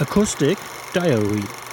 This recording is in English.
Acoustic Diary.